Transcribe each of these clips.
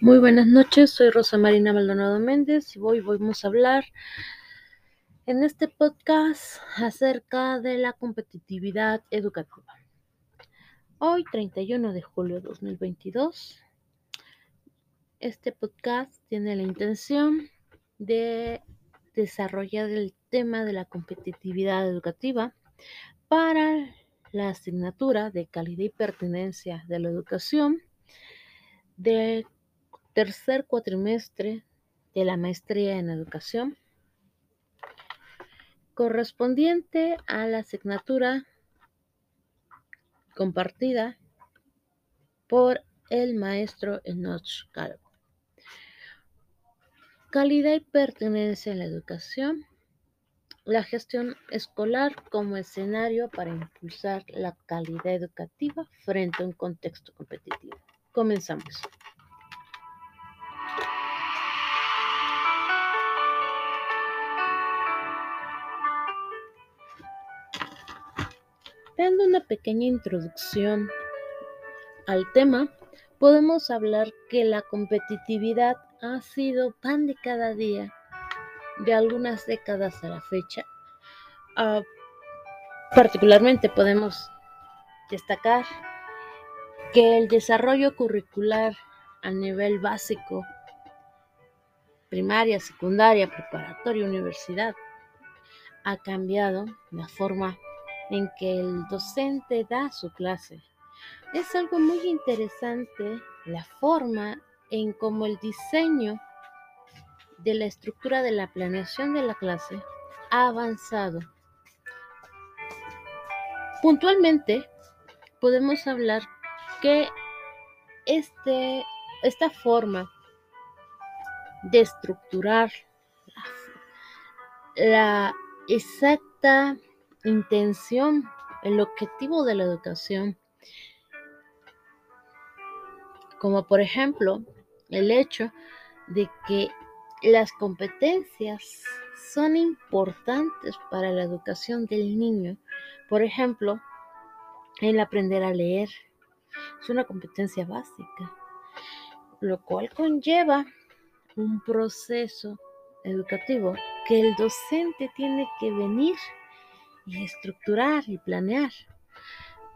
Muy buenas noches, soy Rosa Marina Maldonado Méndez y hoy vamos a hablar en este podcast acerca de la competitividad educativa. Hoy, 31 de julio de 2022, este podcast tiene la intención de desarrollar el tema de la competitividad educativa para la asignatura de calidad y pertenencia de la educación del tercer cuatrimestre de la maestría en educación correspondiente a la asignatura compartida por el maestro Enoch Calvo. Calidad y pertenencia en la educación. La gestión escolar como escenario para impulsar la calidad educativa frente a un contexto competitivo. Comenzamos. Dando una pequeña introducción al tema, podemos hablar que la competitividad ha sido pan de cada día de algunas décadas a la fecha. Uh, particularmente podemos destacar que el desarrollo curricular a nivel básico, primaria, secundaria, preparatoria, universidad, ha cambiado la forma en que el docente da su clase. Es algo muy interesante la forma en cómo el diseño de la estructura de la planeación de la clase ha avanzado. Puntualmente, podemos hablar que este, esta forma de estructurar la exacta intención, el objetivo de la educación, como por ejemplo el hecho de que las competencias son importantes para la educación del niño. Por ejemplo, el aprender a leer es una competencia básica, lo cual conlleva un proceso educativo que el docente tiene que venir y estructurar y planear.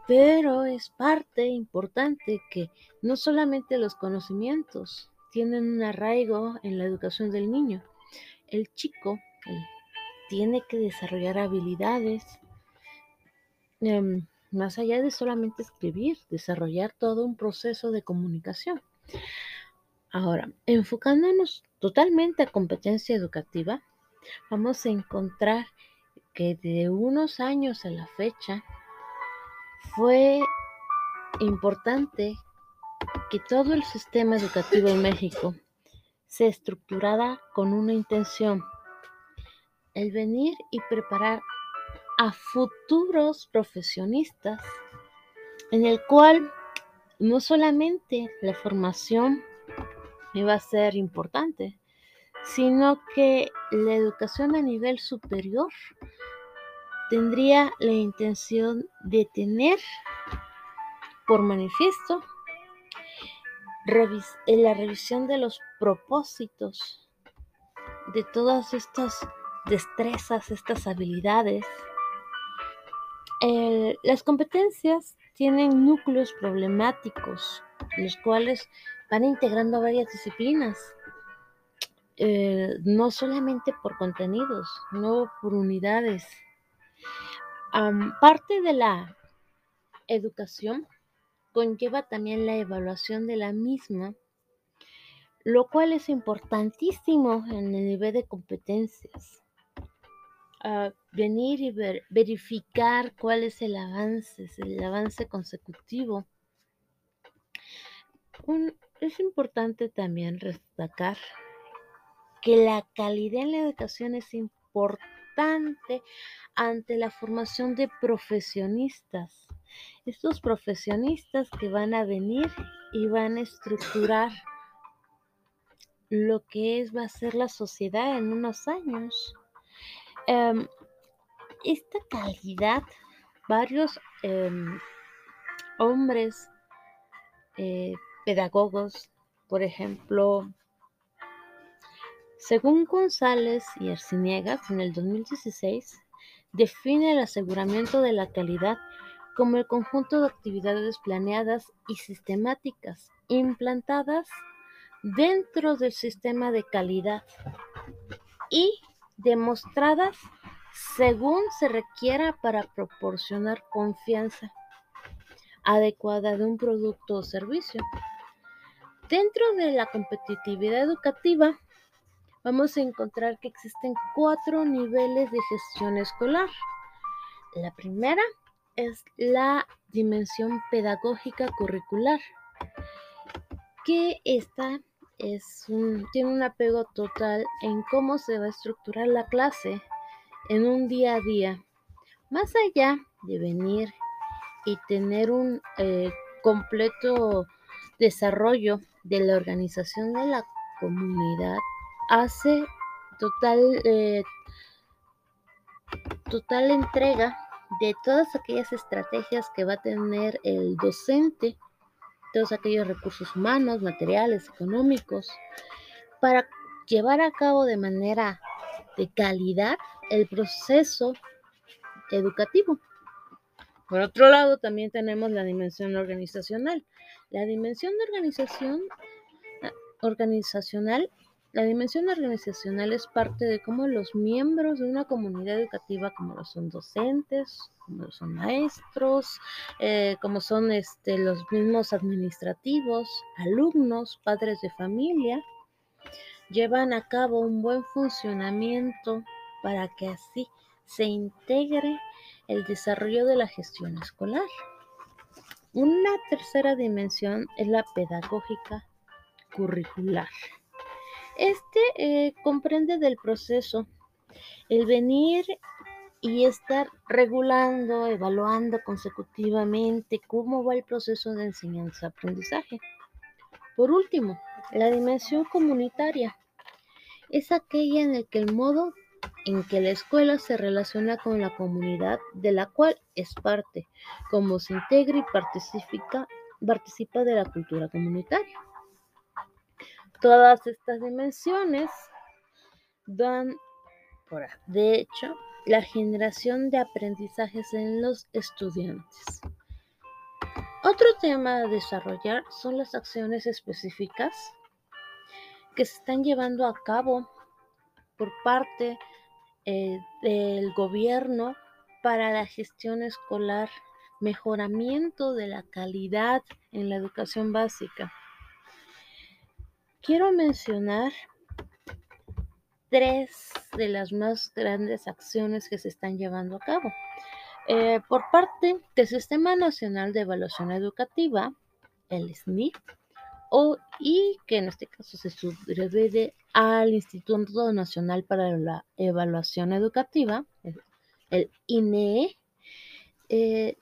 Pero es parte importante que no solamente los conocimientos tienen un arraigo en la educación del niño, el chico tiene que desarrollar habilidades em, más allá de solamente escribir, desarrollar todo un proceso de comunicación. Ahora, enfocándonos totalmente a competencia educativa, vamos a encontrar que de unos años a la fecha fue importante que todo el sistema educativo en México se estructurara con una intención, el venir y preparar a futuros profesionistas, en el cual no solamente la formación iba a ser importante, sino que la educación a nivel superior tendría la intención de tener por manifiesto en la revisión de los propósitos de todas estas destrezas, estas habilidades. las competencias tienen núcleos problemáticos, los cuales van integrando varias disciplinas, eh, no solamente por contenidos, no por unidades. Parte de la educación conlleva también la evaluación de la misma, lo cual es importantísimo en el nivel de competencias. venir y verificar cuál es el avance, el avance consecutivo. es importante también destacar que la calidad en la educación es importante ante la formación de profesionistas. Estos profesionistas que van a venir y van a estructurar lo que es, va a ser la sociedad en unos años. Em, esta calidad, varios em, hombres, eh, pedagogos, Por ejemplo, según González y Arciniegas, en el 2016, define el aseguramiento de la calidad como el conjunto de actividades planeadas y sistemáticas implantadas dentro del sistema de calidad y demostradas según se requiera para proporcionar confianza adecuada de un producto o servicio. Dentro de la competitividad educativa, vamos a encontrar que existen cuatro niveles de gestión escolar. La primera es la dimensión pedagógica curricular, que esta es tiene un apego total en cómo se va a estructurar la clase en un día a día, más allá de venir y tener un eh, completo desarrollo de la organización de la comunidad, hace total, eh, total entrega de todas aquellas estrategias que va a tener el docente, todos aquellos recursos humanos, materiales, económicos, para llevar a cabo de manera de calidad el proceso educativo. Por otro lado, también tenemos la dimensión organizacional. La dimensión de organización ah, organizacional la dimensión organizacional es parte de cómo los miembros de una comunidad educativa, como lo son docentes, como lo son maestros, eh, como son este, los mismos administrativos, alumnos, padres de familia, llevan a cabo un buen funcionamiento para que así se integre el desarrollo de la gestión escolar. Una tercera dimensión es la pedagógica curricular. Este eh, comprende del proceso el venir y estar regulando, evaluando consecutivamente cómo va el proceso de enseñanza-aprendizaje. Por último, la dimensión comunitaria es aquella en la que el modo en que la escuela se relaciona con la comunidad de la cual es parte, cómo se integra y participa, participa de la cultura comunitaria. Todas estas dimensiones dan, de hecho, la generación de aprendizajes en los estudiantes. Otro tema a desarrollar son las acciones específicas que se están llevando a cabo por parte eh, del gobierno para la gestión escolar, mejoramiento de la calidad en la educación básica. Quiero mencionar tres de las más grandes acciones que se están llevando a cabo. Eh, por parte del Sistema Nacional de Evaluación Educativa, el SNIP, o, y que en este caso se subdivide al Instituto Nacional para la Evaluación Educativa, el, INEE, eh,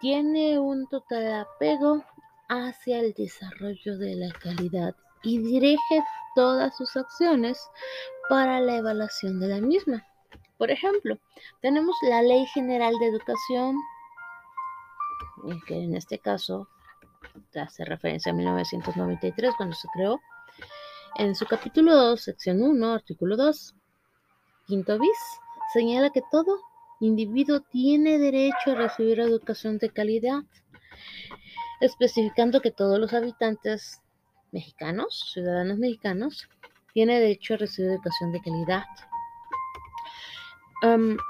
tiene un total apego hacia el desarrollo de la calidad y dirige todas sus acciones para la evaluación de la misma. Por ejemplo, tenemos la Ley General de Educación, que en este caso hace referencia a 1993 cuando se creó. En su capítulo 2, sección 1, artículo 2, quinto bis, señala que todo individuo tiene derecho a recibir educación de calidad especificando que todos los habitantes mexicanos, ciudadanos mexicanos, tienen derecho a recibir educación de calidad.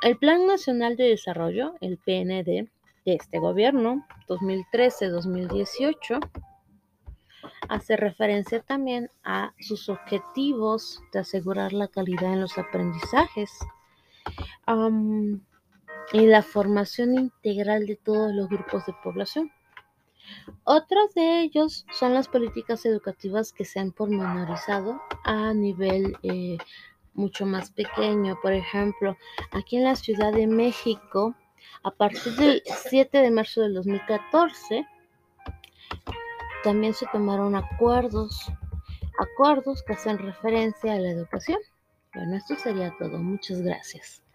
el Plan Nacional de Desarrollo, el PND, de este gobierno, 2013-2018, hace referencia también a sus objetivos de asegurar la calidad en los aprendizajes y la formación integral de todos los grupos de población. Otros de ellos son las políticas educativas que se han pormenorizado a nivel eh, mucho más pequeño. Por ejemplo, aquí en la Ciudad de México, a partir del 7 de marzo del 2014, también se tomaron acuerdos, acuerdos que hacen referencia a la educación. Bueno, esto sería todo. Muchas gracias.